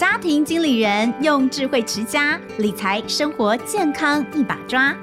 家庭经理人用智慧持家，理财生活健康一把抓。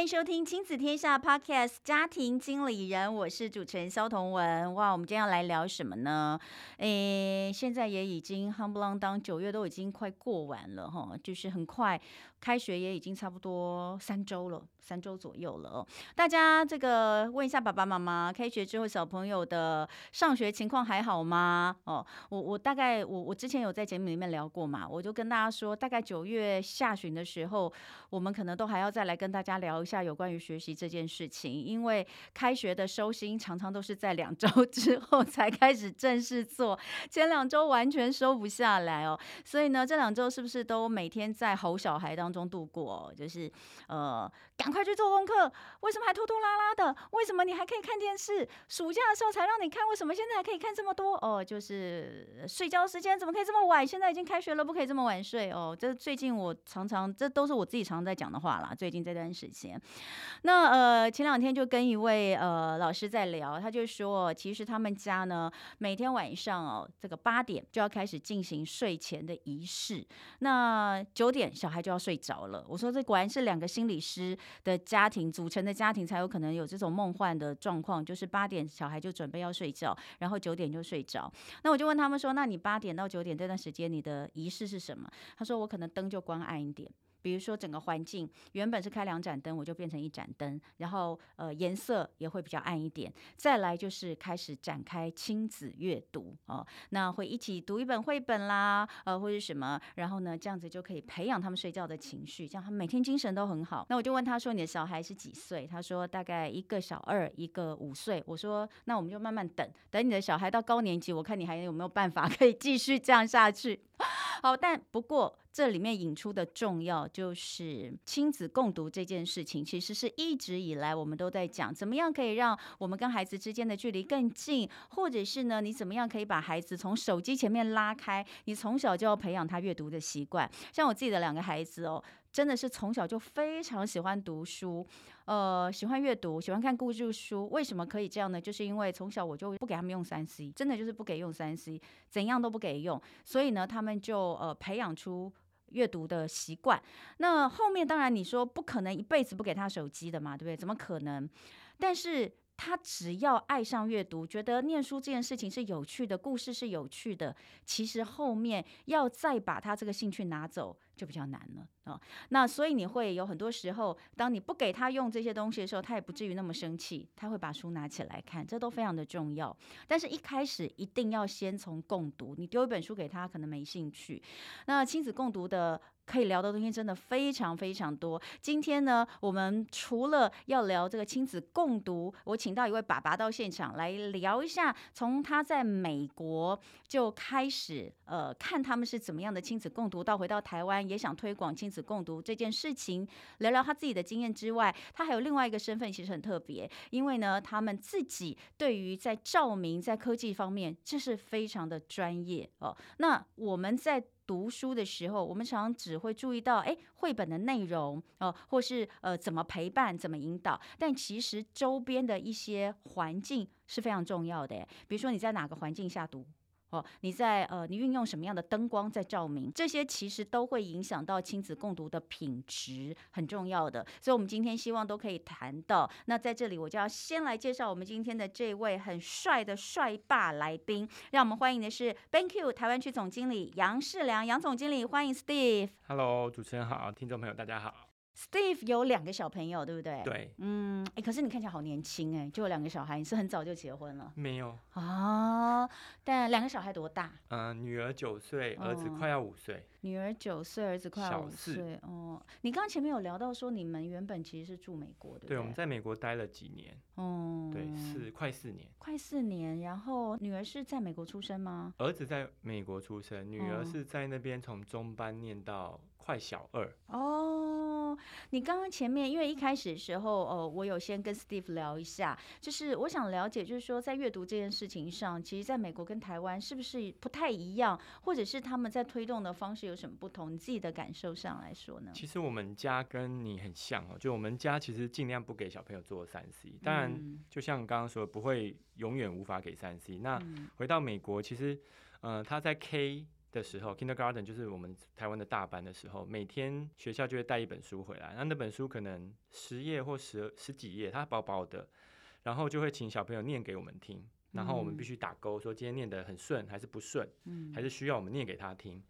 欢迎收听亲子天下 Podcast 家庭经理人，我是主持人肖同文。哇，我们今天要来聊什么呢？诶，现在也已经夯不啷当，九月都已经快过完了哈，就是很快。开学也已经差不多三周了，三周左右了哦。大家这个问一下爸爸妈妈，开学之后小朋友的上学情况还好吗？哦，我我大概我我之前有在节目里面聊过嘛，我就跟大家说，大概九月下旬的时候，我们可能都还要再来跟大家聊一下有关于学习这件事情，因为开学的收心常常都是在两周 之后才开始正式做，前两周完全收不下来哦。所以呢，这两周是不是都每天在吼小孩当中度过，就是呃，赶快去做功课。为什么还拖拖拉拉的？为什么你还可以看电视？暑假的时候才让你看，为什么现在还可以看这么多？哦，就是睡觉时间怎么可以这么晚？现在已经开学了，不可以这么晚睡哦。这最近我常常，这都是我自己常常在讲的话啦。最近这段时间，那呃，前两天就跟一位呃老师在聊，他就说，其实他们家呢，每天晚上哦，这个八点就要开始进行睡前的仪式，那九点小孩就要睡着。了，我说这果然是两个心理师的家庭组成的家庭才有可能有这种梦幻的状况，就是八点小孩就准备要睡觉，然后九点就睡着。那我就问他们说，那你八点到九点这段时间你的仪式是什么？他说我可能灯就关暗一点。比如说整个环境原本是开两盏灯，我就变成一盏灯，然后呃颜色也会比较暗一点。再来就是开始展开亲子阅读哦，那会一起读一本绘本啦，呃或者什么，然后呢这样子就可以培养他们睡觉的情绪，这样他们每天精神都很好。那我就问他说，你的小孩是几岁？他说大概一个小二，一个五岁。我说那我们就慢慢等，等你的小孩到高年级，我看你还有没有办法可以继续这样下去。好，但不过这里面引出的重要就是亲子共读这件事情，其实是一直以来我们都在讲，怎么样可以让我们跟孩子之间的距离更近，或者是呢，你怎么样可以把孩子从手机前面拉开？你从小就要培养他阅读的习惯。像我自己的两个孩子哦。真的是从小就非常喜欢读书，呃，喜欢阅读，喜欢看故事书。为什么可以这样呢？就是因为从小我就不给他们用三 C，真的就是不给用三 C，怎样都不给用。所以呢，他们就呃培养出阅读的习惯。那后面当然你说不可能一辈子不给他手机的嘛，对不对？怎么可能？但是他只要爱上阅读，觉得念书这件事情是有趣的，故事是有趣的，其实后面要再把他这个兴趣拿走，就比较难了啊、那所以你会有很多时候，当你不给他用这些东西的时候，他也不至于那么生气，他会把书拿起来看，这都非常的重要。但是一开始一定要先从共读，你丢一本书给他，可能没兴趣。那亲子共读的。可以聊的东西真的非常非常多。今天呢，我们除了要聊这个亲子共读，我请到一位爸爸到现场来聊一下，从他在美国就开始呃看他们是怎么样的亲子共读，到回到台湾也想推广亲子共读这件事情，聊聊他自己的经验之外，他还有另外一个身份，其实很特别，因为呢，他们自己对于在照明在科技方面，这是非常的专业哦。那我们在。读书的时候，我们常常只会注意到，哎，绘本的内容哦、或是呃怎么陪伴、怎么引导，但其实周边的一些环境是非常重要的。比如说你在哪个环境下读。哦，你在呃，你运用什么样的灯光在照明，这些其实都会影响到亲子共读的品质，很重要的。所以，我们今天希望都可以谈到。那在这里，我就要先来介绍我们今天的这位很帅的帅爸来宾，让我们欢迎的是 Bank You 台湾区总经理杨世良，杨总经理，欢迎 Steve。Hello，主持人好，听众朋友大家好。Steve 有两个小朋友，对不对？对，嗯，哎，可是你看起来好年轻哎，就有两个小孩，你是很早就结婚了？没有啊，但两个小孩多大？嗯、呃，女儿九岁，儿子快要五岁。哦、女儿九岁，儿子快要五岁。哦，你刚刚前面有聊到说你们原本其实是住美国的，对，我们在美国待了几年。哦，对，四快四年，快四年。然后女儿是在美国出生吗？儿子在美国出生，女儿是在那边从中班念到。快小二。哦，你刚刚前面因为一开始的时候，呃，我有先跟 Steve 聊一下，就是我想了解，就是说在阅读这件事情上，其实在美国跟台湾是不是不太一样，或者是他们在推动的方式有什么不同？你自己的感受上来说呢？其实我们家跟你很像哦，就我们家其实尽量不给小朋友做三 C，当然就像刚刚说，不会永远无法给三 C。那回到美国，其实，呃，他在 K 的时候，Kindergarten 就是我们台湾的大班的时候，每天学校就会带一本书回来，那那本书可能十页或十十几页，它薄薄的，然后就会请小朋友念给我们听，然后我们必须打勾，说今天念得很顺还是不顺，还是需要我们念给他听。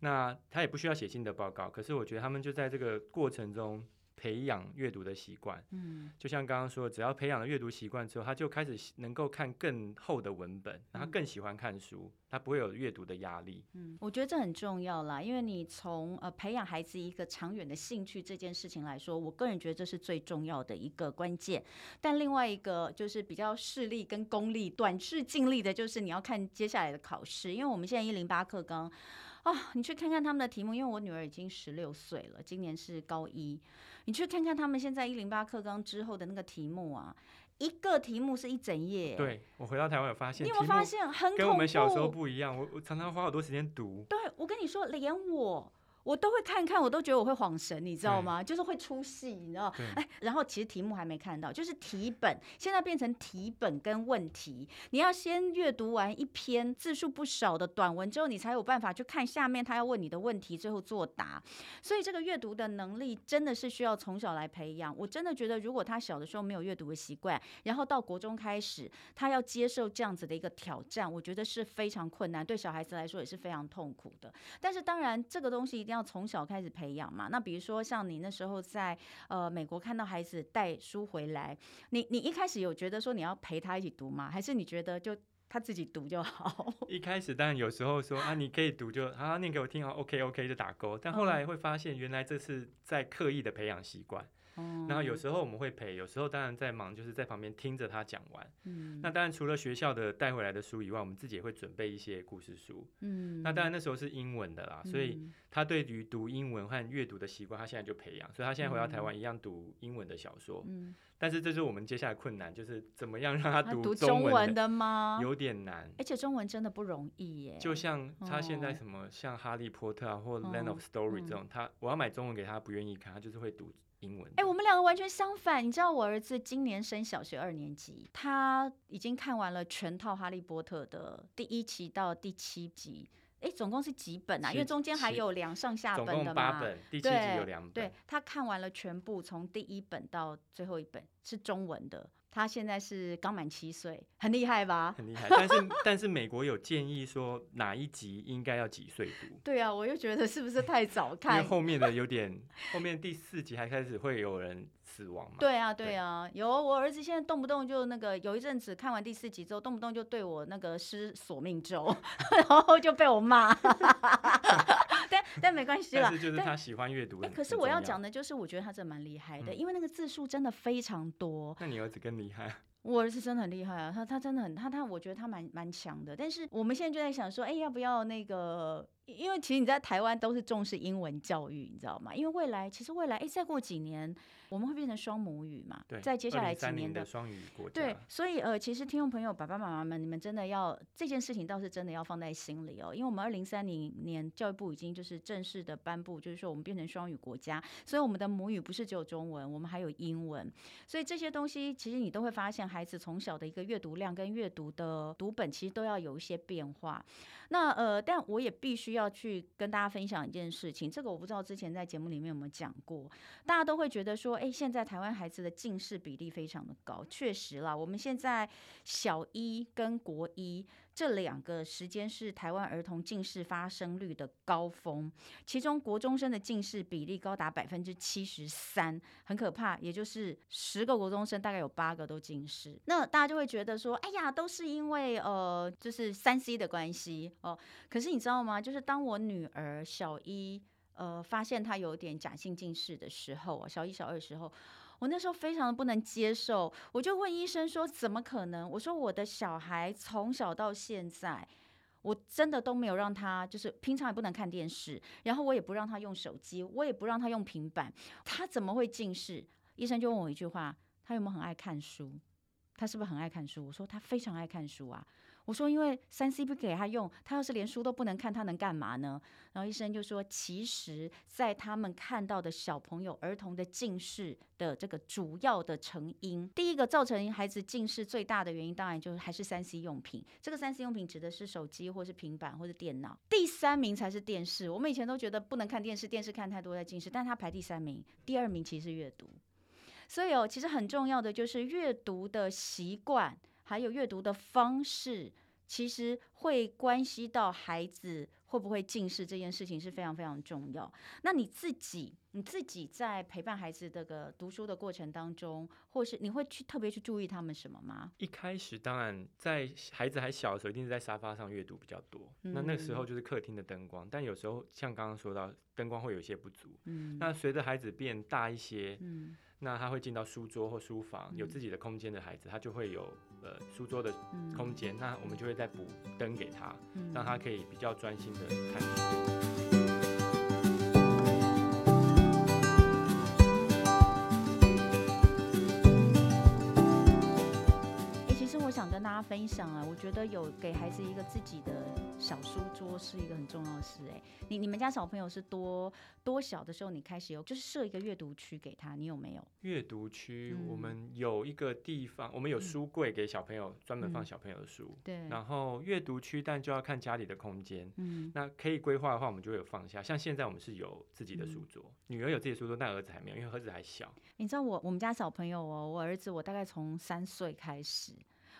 那他也不需要写新的报告，可是我觉得他们就在这个过程中。培养阅读的习惯，嗯，就像刚刚说，只要培养了阅读习惯之后，他就开始能够看更厚的文本，然后更喜欢看书，他不会有阅读的压力。嗯，我觉得这很重要啦，因为你从呃培养孩子一个长远的兴趣这件事情来说，我个人觉得这是最重要的一个关键。但另外一个就是比较势利跟功利、短视尽力的，就是你要看接下来的考试，因为我们现在一零八课纲啊，你去看看他们的题目，因为我女儿已经十六岁了，今年是高一。你去看看他们现在一零八课纲之后的那个题目啊，一个题目是一整页。对，我回到台湾有发现，你有没有发现很跟我们小时候不一样？我我常常花好多时间读。对，我跟你说，连我。我都会看看，我都觉得我会恍神，你知道吗？就是会出戏，你知道？哎，然后其实题目还没看到，就是题本现在变成题本跟问题，你要先阅读完一篇字数不少的短文之后，你才有办法去看下面他要问你的问题，最后作答。所以这个阅读的能力真的是需要从小来培养。我真的觉得，如果他小的时候没有阅读的习惯，然后到国中开始，他要接受这样子的一个挑战，我觉得是非常困难，对小孩子来说也是非常痛苦的。但是当然，这个东西一定要。要从小开始培养嘛？那比如说像你那时候在呃美国看到孩子带书回来，你你一开始有觉得说你要陪他一起读吗？还是你觉得就他自己读就好？一开始当然有时候说啊，你可以读就啊念给我听好，OK OK 就打勾。但后来会发现原来这是在刻意的培养习惯。然后有时候我们会陪，有时候当然在忙，就是在旁边听着他讲完。嗯，那当然除了学校的带回来的书以外，我们自己也会准备一些故事书。嗯，那当然那时候是英文的啦，所以他对于读英文和阅读的习惯，他现在就培养，所以他现在回到台湾一样读英文的小说。嗯，但是这是我们接下来困难，就是怎么样让他读中文的吗？有点难，而且中文真的不容易耶。就像他现在什么像哈利波特啊，或 Land of Story 这种，他我要买中文给他，不愿意看，他就是会读。英文。哎、欸，我们两个完全相反。你知道我儿子今年升小学二年级，他已经看完了全套《哈利波特》的第一期到第七集。哎、欸，总共是几本啊？因为中间还有两上下本的嘛。总共八本，第七集有两本。对，他看完了全部，从第一本到最后一本是中文的。他现在是刚满七岁，很厉害吧？很厉害。但是但是美国有建议说哪一集应该要几岁读？对啊，我又觉得是不是太早看？因为后面的有 点，后面第四集还开始会有人死亡嘛？对啊，对啊，有我儿子现在动不动就那个，有一阵子看完第四集之后，动不动就对我那个施索命咒，然后就被我骂。但但没关系啦，但是就是他喜欢阅读。哎、欸，可是我要讲的就是，我觉得他真的蛮厉害的，嗯、因为那个字数真的非常多。那你儿子更厉害。我儿子真的很厉害啊，他他真的很他他，我觉得他蛮蛮强的。但是我们现在就在想说，哎、欸，要不要那个？因为其实你在台湾都是重视英文教育，你知道吗？因为未来其实未来，哎、欸，再过几年。我们会变成双母语嘛？对，在接下来几年的双语国家。对，所以呃，其实听众朋友、爸爸妈妈们，你们真的要这件事情倒是真的要放在心里哦，因为我们二零三零年教育部已经就是正式的颁布，就是说我们变成双语国家，所以我们的母语不是只有中文，我们还有英文。所以这些东西其实你都会发现，孩子从小的一个阅读量跟阅读的读本，其实都要有一些变化。那呃，但我也必须要去跟大家分享一件事情，这个我不知道之前在节目里面有没有讲过，大家都会觉得说，哎，现在台湾孩子的近视比例非常的高，确实啦，我们现在小一跟国一。这两个时间是台湾儿童近视发生率的高峰，其中国中生的近视比例高达百分之七十三，很可怕。也就是十个国中生大概有八个都近视。那大家就会觉得说，哎呀，都是因为呃，就是三 C 的关系哦。可是你知道吗？就是当我女儿小一呃发现她有点假性近视的时候，小一小二的时候。我那时候非常的不能接受，我就问医生说：“怎么可能？”我说：“我的小孩从小到现在，我真的都没有让他，就是平常也不能看电视，然后我也不让他用手机，我也不让他用平板，他怎么会近视？医生就问我一句话：他有没有很爱看书？他是不是很爱看书？我说他非常爱看书啊。我说因为三 C 不给他用，他要是连书都不能看，他能干嘛呢？然后医生就说，其实，在他们看到的小朋友、儿童的近视的这个主要的成因，第一个造成孩子近视最大的原因，当然就是还是三 C 用品。这个三 C 用品指的是手机或是平板或是电脑。第三名才是电视。我们以前都觉得不能看电视，电视看太多在近视，但他排第三名，第二名其实是阅读。所以哦，其实很重要的就是阅读的习惯。还有阅读的方式，其实会关系到孩子会不会近视这件事情是非常非常重要。那你自己，你自己在陪伴孩子这个读书的过程当中，或是你会去特别去注意他们什么吗？一开始当然在孩子还小的时候，一定是在沙发上阅读比较多。嗯、那那时候就是客厅的灯光，但有时候像刚刚说到，灯光会有些不足。嗯、那随着孩子变大一些，嗯那他会进到书桌或书房，有自己的空间的孩子，他就会有呃书桌的空间。那我们就会再补灯给他，让他可以比较专心的看分享啊，我觉得有给孩子一个自己的小书桌是一个很重要的事。哎，你你们家小朋友是多多小的时候你开始有就是设一个阅读区给他，你有没有？阅读区，我们有一个地方，我们有书柜给小朋友专门放小朋友的书。对。然后阅读区，但就要看家里的空间。嗯。那可以规划的话，我们就会有放下。像现在我们是有自己的书桌，女儿有自己的书桌，但儿子还没有，因为儿子还小。你知道我我们家小朋友哦，我儿子我大概从三岁开始。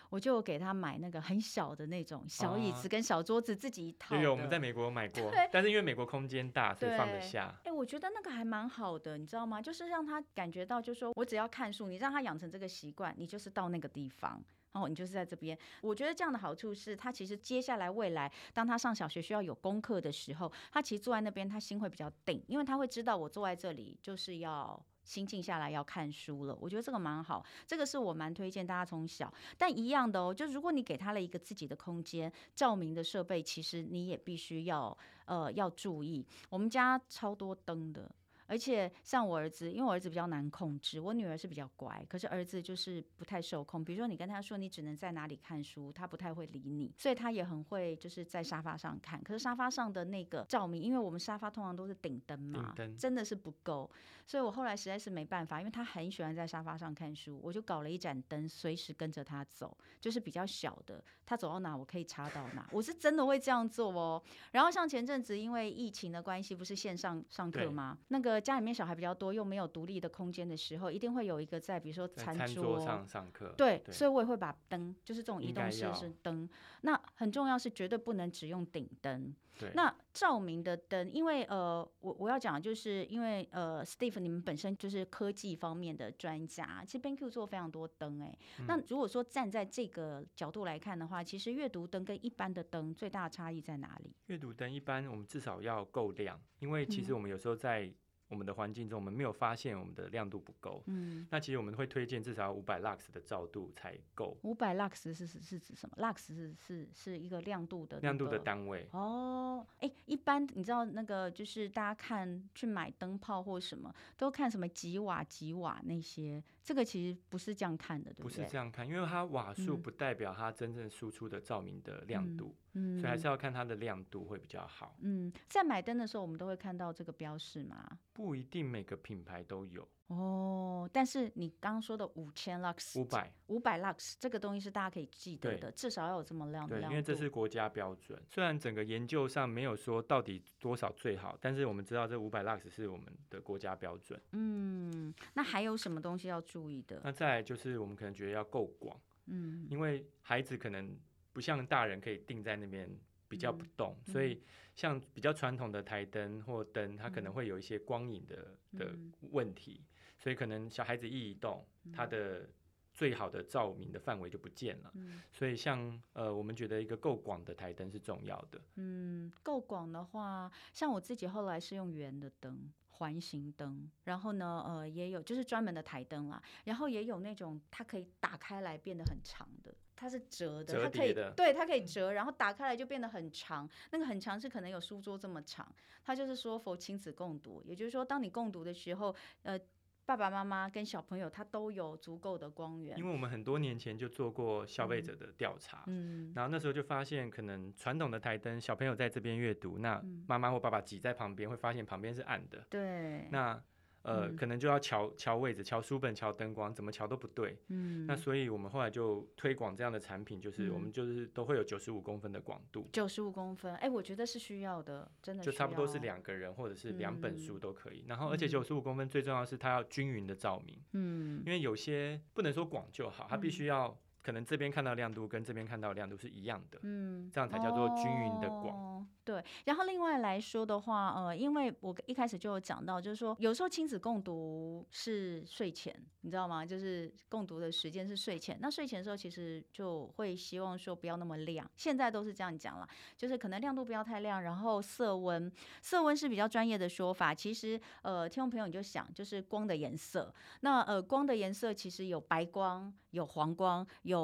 我就给他买那个很小的那种小椅子跟小桌子，自己一套。有，我们在美国买过，但是因为美国空间大，所以放得下。哎，我觉得那个还蛮好的，你知道吗？就是让他感觉到，就是说我只要看书，你让他养成这个习惯，你就是到那个地方，然后你就是在这边。我觉得这样的好处是，他其实接下来未来，当他上小学需要有功课的时候，他其实坐在那边，他心会比较定，因为他会知道我坐在这里就是要。心静下来要看书了，我觉得这个蛮好，这个是我蛮推荐大家从小。但一样的哦，就如果你给他了一个自己的空间，照明的设备，其实你也必须要呃要注意。我们家超多灯的。而且像我儿子，因为我儿子比较难控制，我女儿是比较乖，可是儿子就是不太受控。比如说你跟他说你只能在哪里看书，他不太会理你，所以他也很会就是在沙发上看。可是沙发上的那个照明，因为我们沙发通常都是顶灯嘛，灯真的是不够，所以我后来实在是没办法，因为他很喜欢在沙发上看书，我就搞了一盏灯，随时跟着他走，就是比较小的，他走到哪我可以插到哪，我是真的会这样做哦。然后像前阵子因为疫情的关系，不是线上上课吗？那个。家里面小孩比较多，又没有独立的空间的时候，一定会有一个在，比如说餐桌，上上课。对，对，所以我也会把灯，就是这种移动式是灯。那很重要是绝对不能只用顶灯。对。那照明的灯，因为呃，我我要讲就是因为呃，Steve 你们本身就是科技方面的专家，其实 BenQ 做非常多灯哎。嗯。那如果说站在这个角度来看的话，其实阅读灯跟一般的灯最大的差异在哪里？阅读灯一般我们至少要够亮，因为其实我们有时候在我们的环境中，我们没有发现我们的亮度不够。嗯，那其实我们会推荐至少要五百 lux 的照度才够。五百 lux 是是是指什么？lux 是是是一个亮度的、那个、亮度的单位。哦，哎、欸，一般你知道那个就是大家看去买灯泡或什么，都看什么几瓦几瓦那些，这个其实不是这样看的，对不对？不是这样看，因为它瓦数不代表它真正输出的照明的亮度。嗯嗯，所以还是要看它的亮度会比较好。嗯，在买灯的时候，我们都会看到这个标示吗？不一定每个品牌都有哦。但是你刚刚说的五千 lux，五百五百 lux 这个东西是大家可以记得的，至少要有这么亮的亮度。对，因为这是国家标准。虽然整个研究上没有说到底多少最好，但是我们知道这五百 lux 是我们的国家标准。嗯，那还有什么东西要注意的？那再来就是我们可能觉得要够广，嗯，因为孩子可能。不像大人可以定在那边比较不动，嗯、所以像比较传统的台灯或灯，它可能会有一些光影的、嗯、的问题，所以可能小孩子一移动，嗯、它的最好的照明的范围就不见了。嗯、所以像呃，我们觉得一个够广的台灯是重要的。嗯，够广的话，像我自己后来是用圆的灯。环形灯，然后呢，呃，也有就是专门的台灯啦，然后也有那种它可以打开来变得很长的，它是折的，折它可以对，它可以折，然后打开来就变得很长。那个很长是可能有书桌这么长。它就是说，for 亲子共读，也就是说，当你共读的时候，呃。爸爸妈妈跟小朋友他都有足够的光源，因为我们很多年前就做过消费者的调查，嗯，然后那时候就发现，可能传统的台灯，小朋友在这边阅读，那妈妈或爸爸挤在旁边，会发现旁边是暗的，对，那。呃，嗯、可能就要调调位置，调书本，调灯光，怎么调都不对。嗯，那所以我们后来就推广这样的产品，就是我们就是都会有九十五公分的广度。九十五公分，哎、欸，我觉得是需要的，真的。就差不多是两个人或者是两本书都可以。嗯、然后，而且九十五公分最重要是它要均匀的照明。嗯，因为有些不能说广就好，它必须要可能这边看到亮度跟这边看到亮度是一样的。嗯，这样才叫做均匀的光。哦对，然后另外来说的话，呃，因为我一开始就有讲到，就是说有时候亲子共读是睡前，你知道吗？就是共读的时间是睡前。那睡前的时候，其实就会希望说不要那么亮。现在都是这样讲了，就是可能亮度不要太亮，然后色温，色温是比较专业的说法。其实，呃，听众朋友你就想，就是光的颜色。那呃，光的颜色其实有白光，有黄光，有。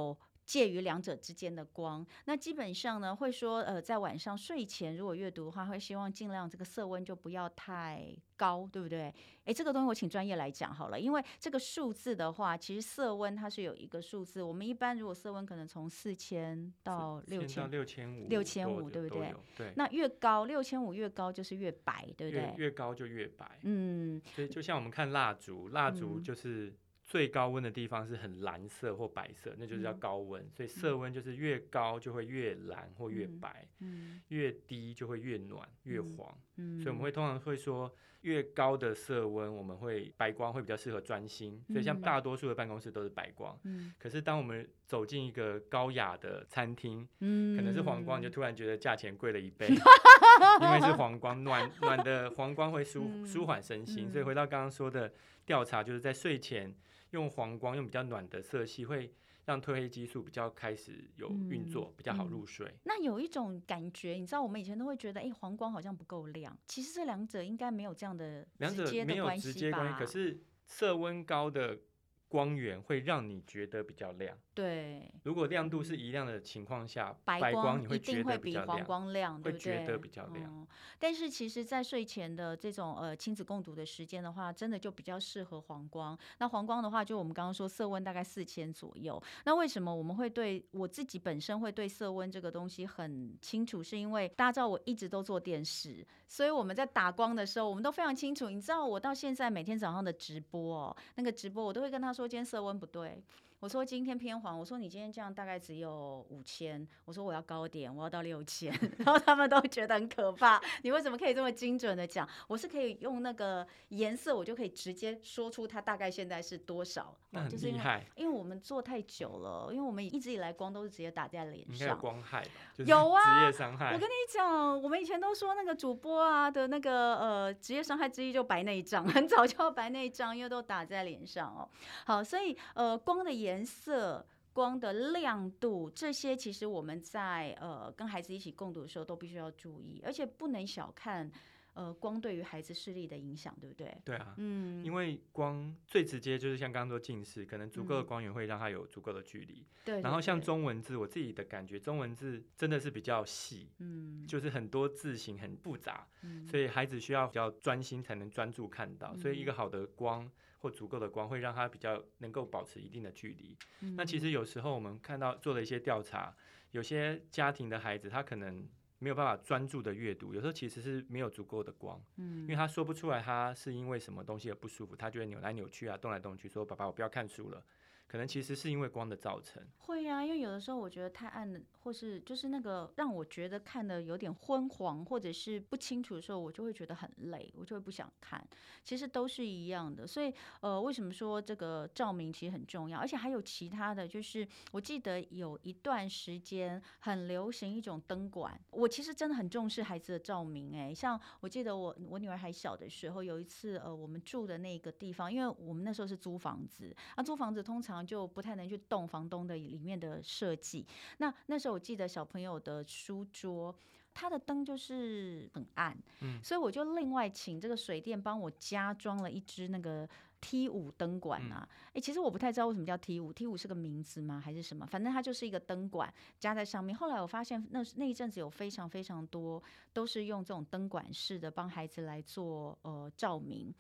介于两者之间的光，那基本上呢，会说，呃，在晚上睡前如果阅读的话，会希望尽量这个色温就不要太高，对不对？诶，这个东西我请专业来讲好了，因为这个数字的话，其实色温它是有一个数字，我们一般如果色温可能从四千到六千，六千五，六千五，对不对？对。那越高，六千五越高就是越白，对不对？越，越高就越白。嗯。所以就像我们看蜡烛，蜡烛就是。最高温的地方是很蓝色或白色，那就是叫高温。嗯、所以色温就是越高就会越蓝或越白，嗯、越低就会越暖越黄。嗯、所以我们会通常会说，越高的色温，我们会白光会比较适合专心。所以像大多数的办公室都是白光。嗯、可是当我们走进一个高雅的餐厅，嗯、可能是黄光，你就突然觉得价钱贵了一倍，因为是黄光，暖暖的黄光会舒舒缓身心。所以回到刚刚说的调查，就是在睡前。用黄光，用比较暖的色系，会让褪黑激素比较开始有运作，嗯、比较好入睡、嗯。那有一种感觉，你知道，我们以前都会觉得，哎、欸，黄光好像不够亮。其实这两者应该没有这样的？两者没有直接关系，可是色温高的光源会让你觉得比较亮。对，如果亮度是一样的情况下，白光，白光你会觉得比黄光亮，对不对？会觉得比较亮。嗯、但是其实，在睡前的这种呃亲子共读的时间的话，真的就比较适合黄光。那黄光的话，就我们刚刚说色温大概四千左右。那为什么我们会对我自己本身会对色温这个东西很清楚？是因为大家知道我一直都做电视，所以我们在打光的时候，我们都非常清楚。你知道我到现在每天早上的直播哦，那个直播我都会跟他说，今天色温不对。我说今天偏黄，我说你今天这样大概只有五千，我说我要高点，我要到六千，然后他们都觉得很可怕。你为什么可以这么精准的讲？我是可以用那个颜色，我就可以直接说出它大概现在是多少。那很厉害，因为我们做太久了，因为我们一直以来光都是直接打在脸上。应该有光害吧？就是、有啊，职业伤害。我跟你讲，我们以前都说那个主播啊的那个呃职业伤害之一就白内障，很早就要白内障，因为都打在脸上哦。好，所以呃光的颜。颜色、光的亮度，这些其实我们在呃跟孩子一起共读的时候都必须要注意，而且不能小看呃光对于孩子视力的影响，对不对？对啊，嗯，因为光最直接就是像刚刚说近视，可能足够的光源会让他有足够的距离。对、嗯，然后像中文字，我自己的感觉，中文字真的是比较细，嗯，就是很多字形很复杂，嗯，所以孩子需要比较专心才能专注看到，所以一个好的光。或足够的光会让他比较能够保持一定的距离。嗯、那其实有时候我们看到做了一些调查，有些家庭的孩子他可能没有办法专注的阅读，有时候其实是没有足够的光，嗯、因为他说不出来他是因为什么东西而不舒服，他就会扭来扭去啊，动来动去，说爸爸我不要看书了。可能其实是因为光的造成。会呀、啊，因为有的时候我觉得太暗了，或是就是那个让我觉得看的有点昏黄，或者是不清楚的时候，我就会觉得很累，我就会不想看。其实都是一样的，所以呃，为什么说这个照明其实很重要？而且还有其他的就是，我记得有一段时间很流行一种灯管，我其实真的很重视孩子的照明、欸。哎，像我记得我我女儿还小的时候，有一次呃，我们住的那个地方，因为我们那时候是租房子，啊，租房子通常。就不太能去动房东的里面的设计。那那时候我记得小朋友的书桌，它的灯就是很暗，嗯，所以我就另外请这个水电帮我加装了一支那个 T 五灯管啊，哎、嗯欸，其实我不太知道为什么叫 T 五，T 五是个名字吗？还是什么？反正它就是一个灯管加在上面。后来我发现那那一阵子有非常非常多都是用这种灯管式的帮孩子来做呃照明，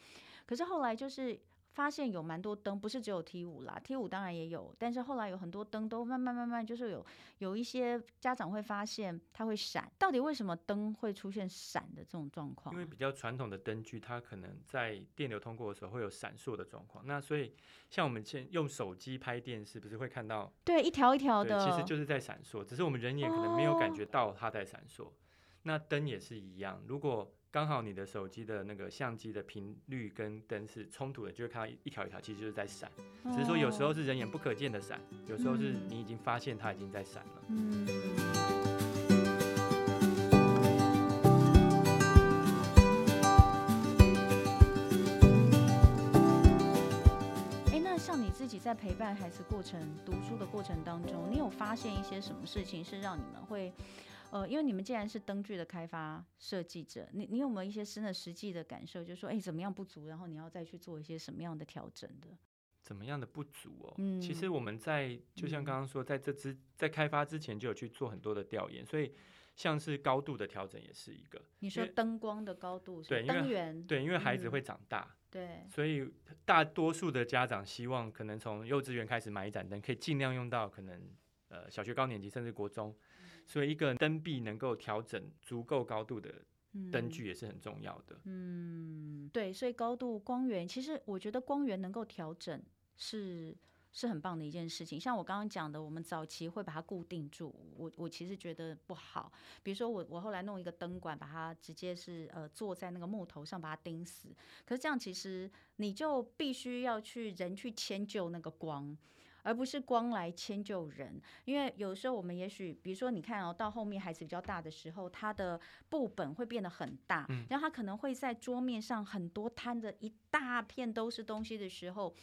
可是后来就是。发现有蛮多灯，不是只有 T 五啦，T 五当然也有，但是后来有很多灯都慢慢慢慢，就是有有一些家长会发现它会闪，到底为什么灯会出现闪的这种状况？因为比较传统的灯具，它可能在电流通过的时候会有闪烁的状况。那所以像我们现用手机拍电视，不是会看到对一条一条的，其实就是在闪烁，只是我们人眼可能没有感觉到它在闪烁。哦、那灯也是一样，如果刚好你的手机的那个相机的频率跟灯是冲突的，就会看到一条一条，其实就是在闪。只是说有时候是人眼不可见的闪，有时候是你已经发现它已经在闪了。嗯。哎，那像你自己在陪伴孩子过程、读书的过程当中，你有发现一些什么事情是让你们会？呃，因为你们既然是灯具的开发设计者，你你有没有一些真的实际的感受？就是说，哎，怎么样不足，然后你要再去做一些什么样的调整的？怎么样的不足哦？嗯，其实我们在就像刚刚说，在这之在开发之前就有去做很多的调研，所以像是高度的调整也是一个。你说灯光的高度是，对，灯源，对，因为孩子会长大，嗯，对，所以大多数的家长希望可能从幼稚园开始买一盏灯，可以尽量用到可能呃小学高年级甚至国中。所以，一个灯壁能够调整足够高度的灯具也是很重要的。嗯，对，所以高度、光源，其实我觉得光源能够调整是是很棒的一件事情。像我刚刚讲的，我们早期会把它固定住，我我其实觉得不好。比如说我我后来弄一个灯管，把它直接是呃坐在那个木头上把它钉死，可是这样其实你就必须要去人去迁就那个光。而不是光来迁就人，因为有时候我们也许，比如说你看哦，到后面孩子比较大的时候，他的布本会变得很大，嗯，然后他可能会在桌面上很多摊着一大片都是东西的时候。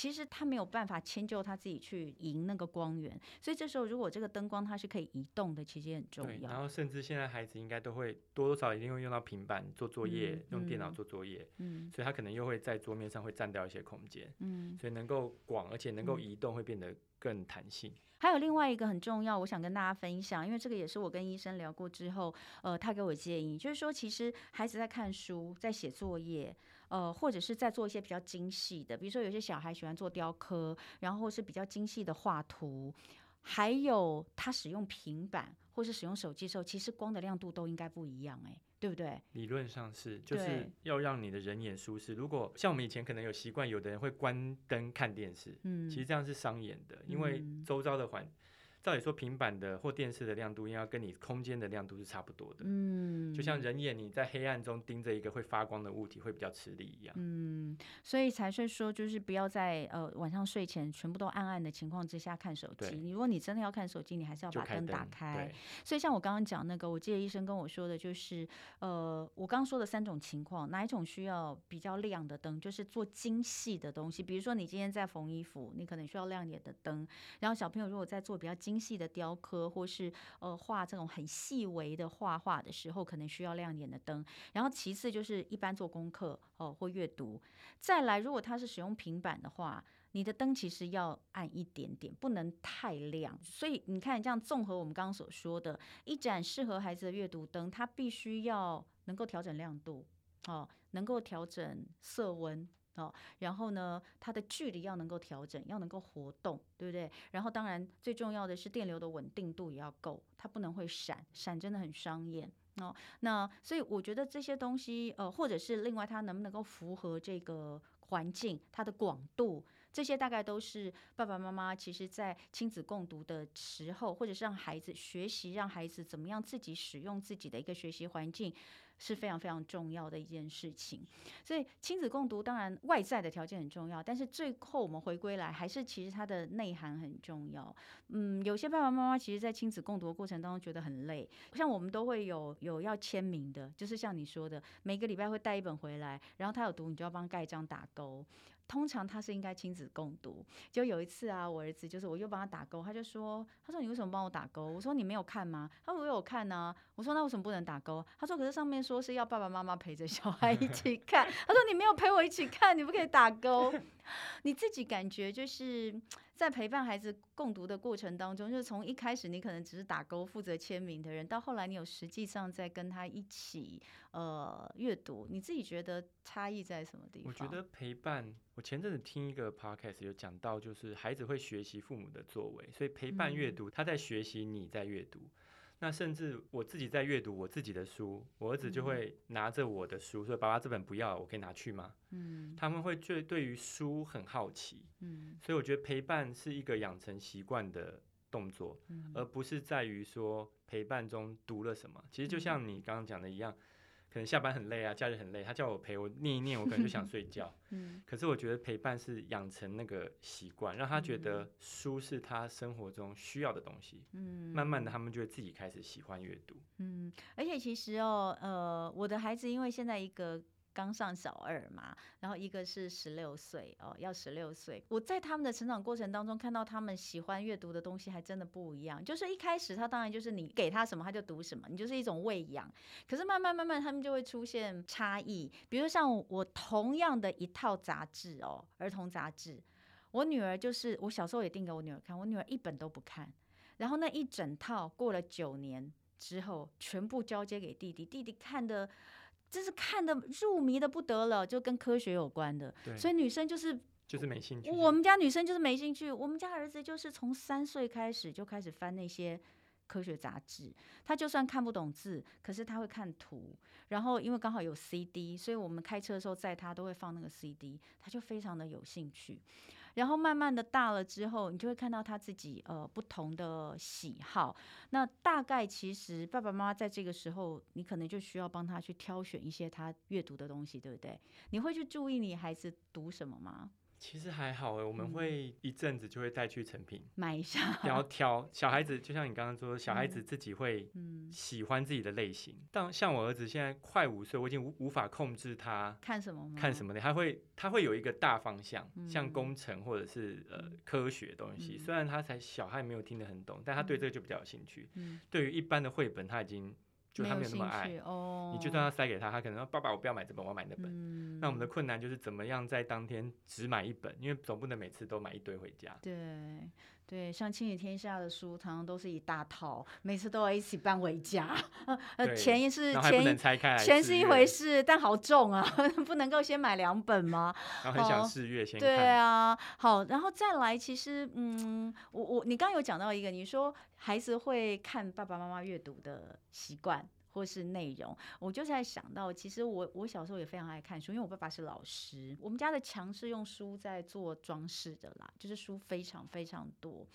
其实他没有办法迁就他自己去赢那个光源，所以这时候如果这个灯光它是可以移动的，其实也很重要。然后甚至现在孩子应该都会多多少少一定会用到平板做作业，嗯、用电脑做作业，嗯，所以他可能又会在桌面上会占掉一些空间，嗯，所以能够广而且能够移动会变得更弹性。还有另外一个很重要，我想跟大家分享，因为这个也是我跟医生聊过之后，呃，他给我建议，就是说其实孩子在看书，在写作业。呃，或者是在做一些比较精细的，比如说有些小孩喜欢做雕刻，然后是比较精细的画图，还有他使用平板或是使用手机的时候，其实光的亮度都应该不一样，哎，对不对？理论上是，就是要让你的人眼舒适。如果像我们以前可能有习惯，有的人会关灯看电视，嗯，其实这样是伤眼的，因为周遭的环。照理说，平板的或电视的亮度应该跟你空间的亮度是差不多的。嗯，就像人眼你在黑暗中盯着一个会发光的物体，会比较吃力一样。嗯，所以才是说，就是不要在呃晚上睡前全部都暗暗的情况之下看手机。你如果你真的要看手机，你还是要把灯打开。对。所以像我刚刚讲那个，我记得医生跟我说的，就是呃，我刚刚说的三种情况，哪一种需要比较亮的灯？就是做精细的东西，比如说你今天在缝衣服，你可能需要亮点的灯。然后小朋友如果在做比较精精细的雕刻，或是呃画这种很细微的画画的时候，可能需要亮点的灯。然后其次就是一般做功课哦、或阅读。再来，如果他是使用平板的话，你的灯其实要暗一点点，不能太亮。所以你看，这样综合我们刚刚所说的，一盏适合孩子的阅读灯，它必须要能够调整亮度哦、能够调整色温。哦，然后呢，它的距离要能够调整，要能够活动，对不对？然后当然最重要的是电流的稳定度也要够，它不能会闪，闪真的很伤眼哦。那所以我觉得这些东西，呃，或者是另外它能不能够符合这个环境，它的广度，这些大概都是爸爸妈妈其实在亲子共读的时候，或者是让孩子学习，让孩子怎么样自己使用自己的一个学习环境。是非常非常重要的一件事情，所以亲子共读当然外在的条件很重要，但是最后我们回归来，还是其实它的内涵很重要。嗯，有些爸爸妈妈其实，在亲子共读的过程当中觉得很累，像我们都会有有要签名的，就是像你说的，每个礼拜会带一本回来，然后他有读，你就要帮盖章打勾。通常他是应该亲子共读。就有一次啊，我儿子就是我又帮他打勾，他就说：“他说你为什么帮我打勾？”我说：“你没有看吗？”他说：“我有看呢。”我说：“那为什么不能打勾？”他说：“可是上面说是要爸爸妈妈陪着小孩一起看。”他说：“你没有陪我一起看，你不可以打勾。”你自己感觉就是。在陪伴孩子共读的过程当中，就是从一开始你可能只是打勾负责签名的人，到后来你有实际上在跟他一起呃阅读，你自己觉得差异在什么地方？我觉得陪伴，我前阵子听一个 podcast 有讲到，就是孩子会学习父母的作为，所以陪伴阅读，他在学习你在阅读。嗯那甚至我自己在阅读我自己的书，我儿子就会拿着我的书说：“爸爸，这本不要，我可以拿去吗？”嗯，他们会对对于书很好奇，嗯，所以我觉得陪伴是一个养成习惯的动作，而不是在于说陪伴中读了什么。其实就像你刚刚讲的一样。可能下班很累啊，假日很累，他叫我陪我念一念，我可能就想睡觉。嗯，可是我觉得陪伴是养成那个习惯，让他觉得书是他生活中需要的东西。嗯，慢慢的他们就会自己开始喜欢阅读。嗯，而且其实哦，呃，我的孩子因为现在一个。刚上小二嘛，然后一个是十六岁哦，要十六岁。我在他们的成长过程当中，看到他们喜欢阅读的东西还真的不一样。就是一开始他当然就是你给他什么他就读什么，你就是一种喂养。可是慢慢慢慢他们就会出现差异，比如像我同样的一套杂志哦，儿童杂志，我女儿就是我小时候也订给我女儿看，我女儿一本都不看，然后那一整套过了九年之后，全部交接给弟弟，弟弟看的。这是看的入迷的不得了，就跟科学有关的，所以女生就是就是没兴趣。我们家女生就是没兴趣，我们家儿子就是从三岁开始就开始翻那些科学杂志，他就算看不懂字，可是他会看图，然后因为刚好有 CD，所以我们开车的时候载他都会放那个 CD，他就非常的有兴趣。然后慢慢的大了之后，你就会看到他自己呃不同的喜好。那大概其实爸爸妈妈在这个时候，你可能就需要帮他去挑选一些他阅读的东西，对不对？你会去注意你孩子读什么吗？其实还好哎，我们会一阵子就会带去成品买一下，然后挑小孩子，就像你刚刚说，小孩子自己会喜欢自己的类型。但像我儿子现在快五岁，我已经无无法控制他看什么看什么的，他会他会有一个大方向，像工程或者是呃科学东西。虽然他才小，还没有听得很懂，但他对这个就比较有兴趣。对于一般的绘本，他已经。就他没有那么爱，哦、你就算要塞给他，他可能说爸爸，我不要买这本，我要买那本。嗯、那我们的困难就是怎么样在当天只买一本，因为总不能每次都买一堆回家。对对，像亲子天下的书，常常都是一大套，每次都要一起搬回家。呃，钱也是钱，钱是一回事，但好重啊，不能够先买两本吗？然后很想试阅先看。对啊，好，然后再来，其实嗯，我我你刚刚有讲到一个，你说。孩子会看爸爸妈妈阅读的习惯或是内容，我就在想到，其实我我小时候也非常爱看书，因为我爸爸是老师，我们家的墙是用书在做装饰的啦，就是书非常非常多，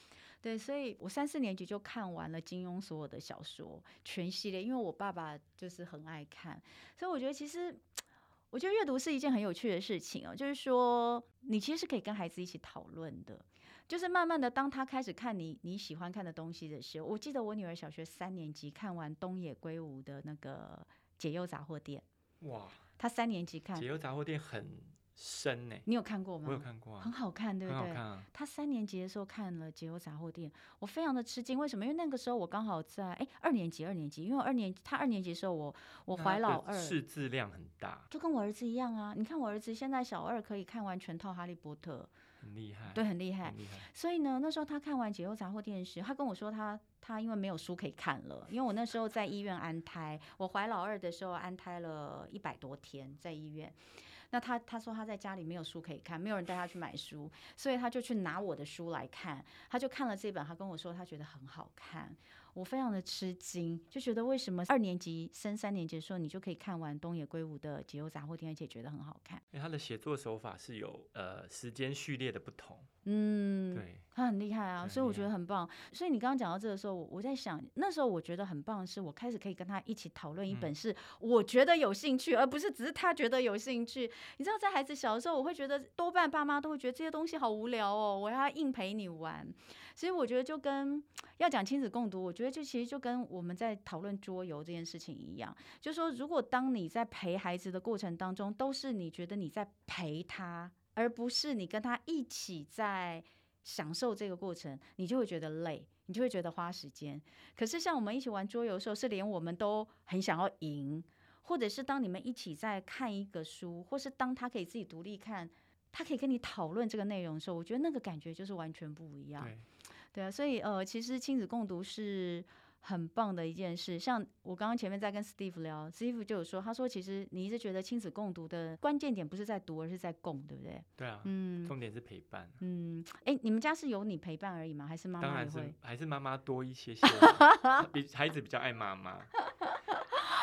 对，所以我三四年级就看完了金庸所有的小说全系列，因为我爸爸就是很爱看，所以我觉得其实我觉得阅读是一件很有趣的事情哦，就是说你其实是可以跟孩子一起讨论的。就是慢慢的，当他开始看你你喜欢看的东西的时候，我记得我女儿小学三年级看完东野圭吾的那个《解忧杂货店》。哇！她三年级看《解忧杂货店》很深呢。你有看过吗？我有看过啊。很好看，对不对？他三年级的时候看了《解忧杂货店》，我非常的吃惊。为什么？因为那个时候我刚好在哎二年级，二年级，因为我二年他二年级的时候我我怀老二，识字量很大，就跟我儿子一样啊。你看我儿子现在小二可以看完全套《哈利波特》。很厉害，对，很厉害。很厉害。所以呢，那时候他看完《解忧杂货店》时，他跟我说他他因为没有书可以看了，因为我那时候在医院安胎，我怀老二的时候安胎了一百多天在医院。那他他说他在家里没有书可以看，没有人带他去买书，所以他就去拿我的书来看，他就看了这本，他跟我说他觉得很好看。我非常的吃惊，就觉得为什么二年级升三年级的时候，你就可以看完东野圭吾的《解忧杂货店》，而且觉得很好看。因为他的写作手法是有呃时间序列的不同。嗯，对，他很厉害啊，所以我觉得很棒。所以你刚刚讲到这个时候，我我在想，那时候我觉得很棒的是，我开始可以跟他一起讨论一本是我觉得有兴趣，嗯、而不是只是他觉得有兴趣。你知道，在孩子小的时候，我会觉得多半爸妈都会觉得这些东西好无聊哦，我要硬陪你玩。所以我觉得就跟要讲亲子共读，我觉得就其实就跟我们在讨论桌游这件事情一样，就是说，如果当你在陪孩子的过程当中，都是你觉得你在陪他。而不是你跟他一起在享受这个过程，你就会觉得累，你就会觉得花时间。可是像我们一起玩桌游的时候，是连我们都很想要赢，或者是当你们一起在看一个书，或是当他可以自己独立看，他可以跟你讨论这个内容的时候，我觉得那个感觉就是完全不一样。对，对啊，所以呃，其实亲子共读是。很棒的一件事，像我刚刚前面在跟 Steve 聊，Steve 就有说，他说其实你一直觉得亲子共读的关键点不是在读，而是在共，对不对？对啊，嗯，重点是陪伴。嗯，哎、欸，你们家是有你陪伴而已吗？还是妈妈？当然是，还是妈妈多一些些，比孩子比较爱妈妈。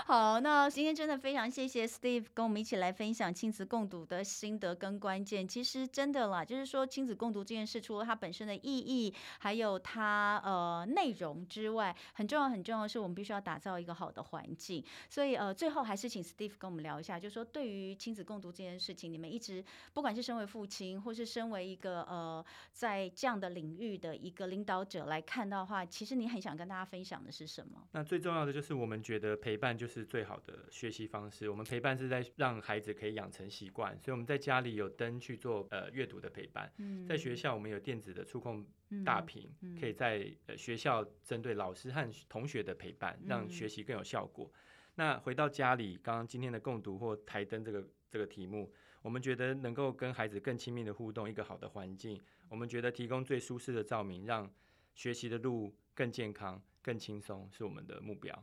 好，那今天真的非常谢谢 Steve 跟我们一起来分享亲子共读的心得跟关键。其实真的啦，就是说亲子共读这件事，除了它本身的意义，还有它呃内容之外，很重要很重要的是，我们必须要打造一个好的环境。所以呃，最后还是请 Steve 跟我们聊一下，就是说对于亲子共读这件事情，你们一直不管是身为父亲，或是身为一个呃在这样的领域的一个领导者来看到的话，其实你很想跟大家分享的是什么？那最重要的就是我们觉得陪伴就是。最好的学习方式，我们陪伴是在让孩子可以养成习惯，所以我们在家里有灯去做呃阅读的陪伴，在学校我们有电子的触控大屏，可以在呃学校针对老师和同学的陪伴，让学习更有效果。那回到家里，刚刚今天的共读或台灯这个这个题目，我们觉得能够跟孩子更亲密的互动，一个好的环境，我们觉得提供最舒适的照明，让学习的路更健康、更轻松，是我们的目标。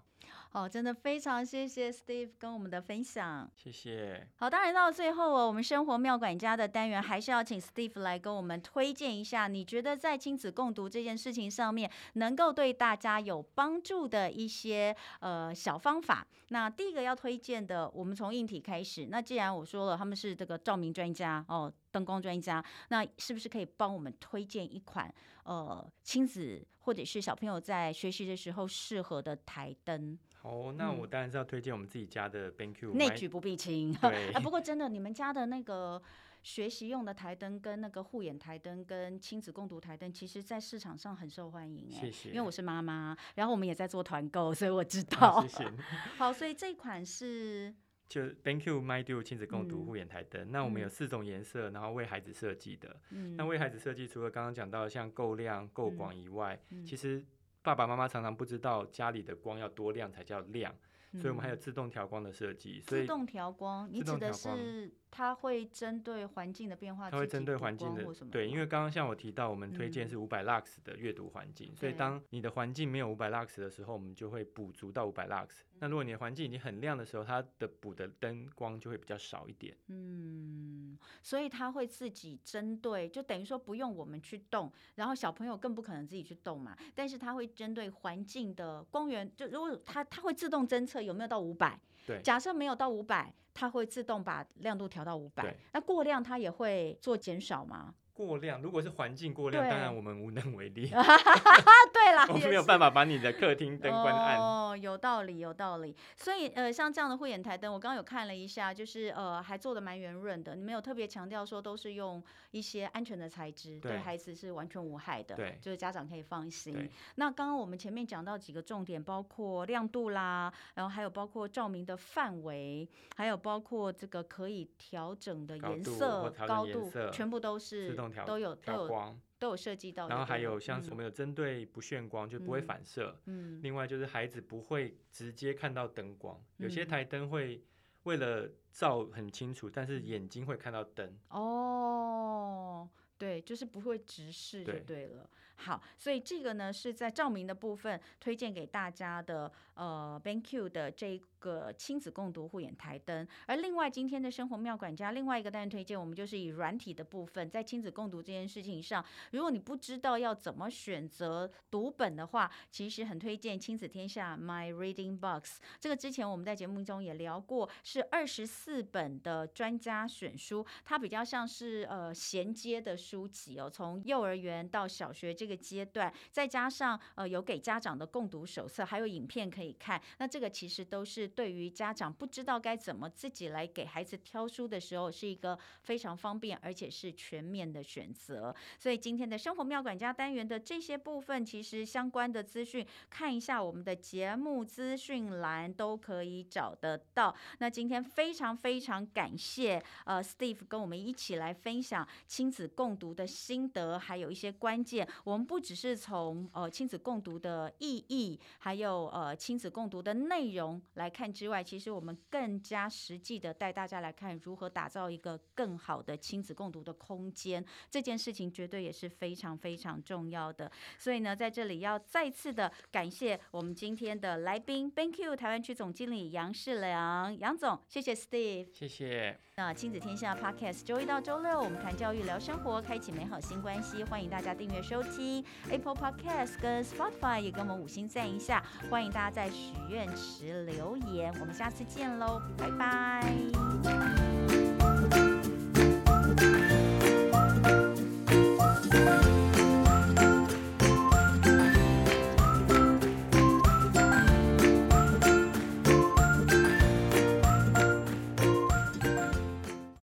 好，真的非常谢谢 Steve 跟我们的分享，谢谢。好，当然到最后哦，我们生活妙管家的单元还是要请 Steve 来跟我们推荐一下，你觉得在亲子共读这件事情上面能够对大家有帮助的一些呃小方法。那第一个要推荐的，我们从硬体开始。那既然我说了他们是这个照明专家哦，灯光专家，那是不是可以帮我们推荐一款呃亲子或者是小朋友在学习的时候适合的台灯？哦，那我当然是要推荐我们自己家的 BenQ。内举不避亲。对。啊，不过真的，你们家的那个学习用的台灯跟那个护眼台灯跟亲子共读台灯，其实在市场上很受欢迎。谢谢。因为我是妈妈，然后我们也在做团购，所以我知道。啊、谢谢。好，所以这款是 就 BenQ MindDuo 亲子共读护眼台灯。嗯、那我们有四种颜色，然后为孩子设计的。嗯。那为孩子设计，除了刚刚讲到像够亮、够广以外，嗯、其实。爸爸妈妈常常不知道家里的光要多亮才叫亮，所以我们还有自动调光的设计。所以自动调光，你指的是？它会针对环境的变化，它会针对环境的对，因为刚刚像我提到，我们推荐是五百 lux 的阅读环境，嗯、所以当你的环境没有五百 lux 的时候，我们就会补足到五百 lux。那如果你的环境已经很亮的时候，它的补的灯光就会比较少一点。嗯，所以它会自己针对，就等于说不用我们去动，然后小朋友更不可能自己去动嘛。但是它会针对环境的光源，就如果它它会自动侦测有没有到五百。对，假设没有到五百。它会自动把亮度调到五百，那过量它也会做减少吗？过亮，如果是环境过亮，当然我们无能为力。对啦，我们没有办法把你的客厅灯关暗。哦，有道理，有道理。所以呃，像这样的护眼台灯，我刚刚有看了一下，就是呃，还做的蛮圆润的。你没有特别强调说都是用一些安全的材质，对孩子是完全无害的。对，就是家长可以放心。那刚刚我们前面讲到几个重点，包括亮度啦，然后还有包括照明的范围，还有包括这个可以调整的颜色、高度，全部都是。都有都有光，都有设计到。然后还有像是我们有针对不眩光，就不会反射。嗯。另外就是孩子不会直接看到灯光，有些台灯会为了照很清楚，但是眼睛会看到灯。哦，对，就是不会直视就对了。好，所以这个呢是在照明的部分推荐给大家的，呃，BenQ 的这个亲子共读护眼台灯。而另外今天的生活妙管家另外一个单元推荐，我们就是以软体的部分，在亲子共读这件事情上，如果你不知道要怎么选择读本的话，其实很推荐亲子天下 My Reading Box。这个之前我们在节目中也聊过，是二十四本的专家选书，它比较像是呃衔接的书籍哦，从幼儿园到小学这个。阶段，再加上呃有给家长的共读手册，还有影片可以看，那这个其实都是对于家长不知道该怎么自己来给孩子挑书的时候，是一个非常方便而且是全面的选择。所以今天的生活妙管家单元的这些部分，其实相关的资讯，看一下我们的节目资讯栏都可以找得到。那今天非常非常感谢呃 Steve 跟我们一起来分享亲子共读的心得，还有一些关键。我们不只是从呃亲子共读的意义，还有呃亲子共读的内容来看看之外，其实我们更加实际的带大家来看如何打造一个更好的亲子共读的空间。这件事情绝对也是非常非常重要的。所以呢，在这里要再次的感谢我们今天的来宾，Thank you，台湾区总经理杨世良，杨总，谢谢 Steve，谢谢。那亲子天下 Podcast 周一到周六，我们谈教育、聊生活，开启美好新关系。欢迎大家订阅收听，Apple Podcast 跟 Spotify 也跟我们五星赞一下。欢迎大家在许愿池留言，我们下次见喽，拜拜。